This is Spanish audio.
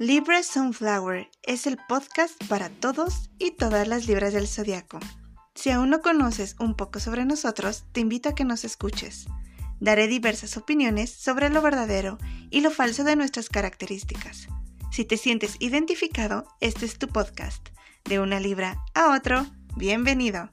Libra Sunflower es el podcast para todos y todas las libras del zodiaco. Si aún no conoces un poco sobre nosotros, te invito a que nos escuches. Daré diversas opiniones sobre lo verdadero y lo falso de nuestras características. Si te sientes identificado, este es tu podcast. De una libra a otro, bienvenido.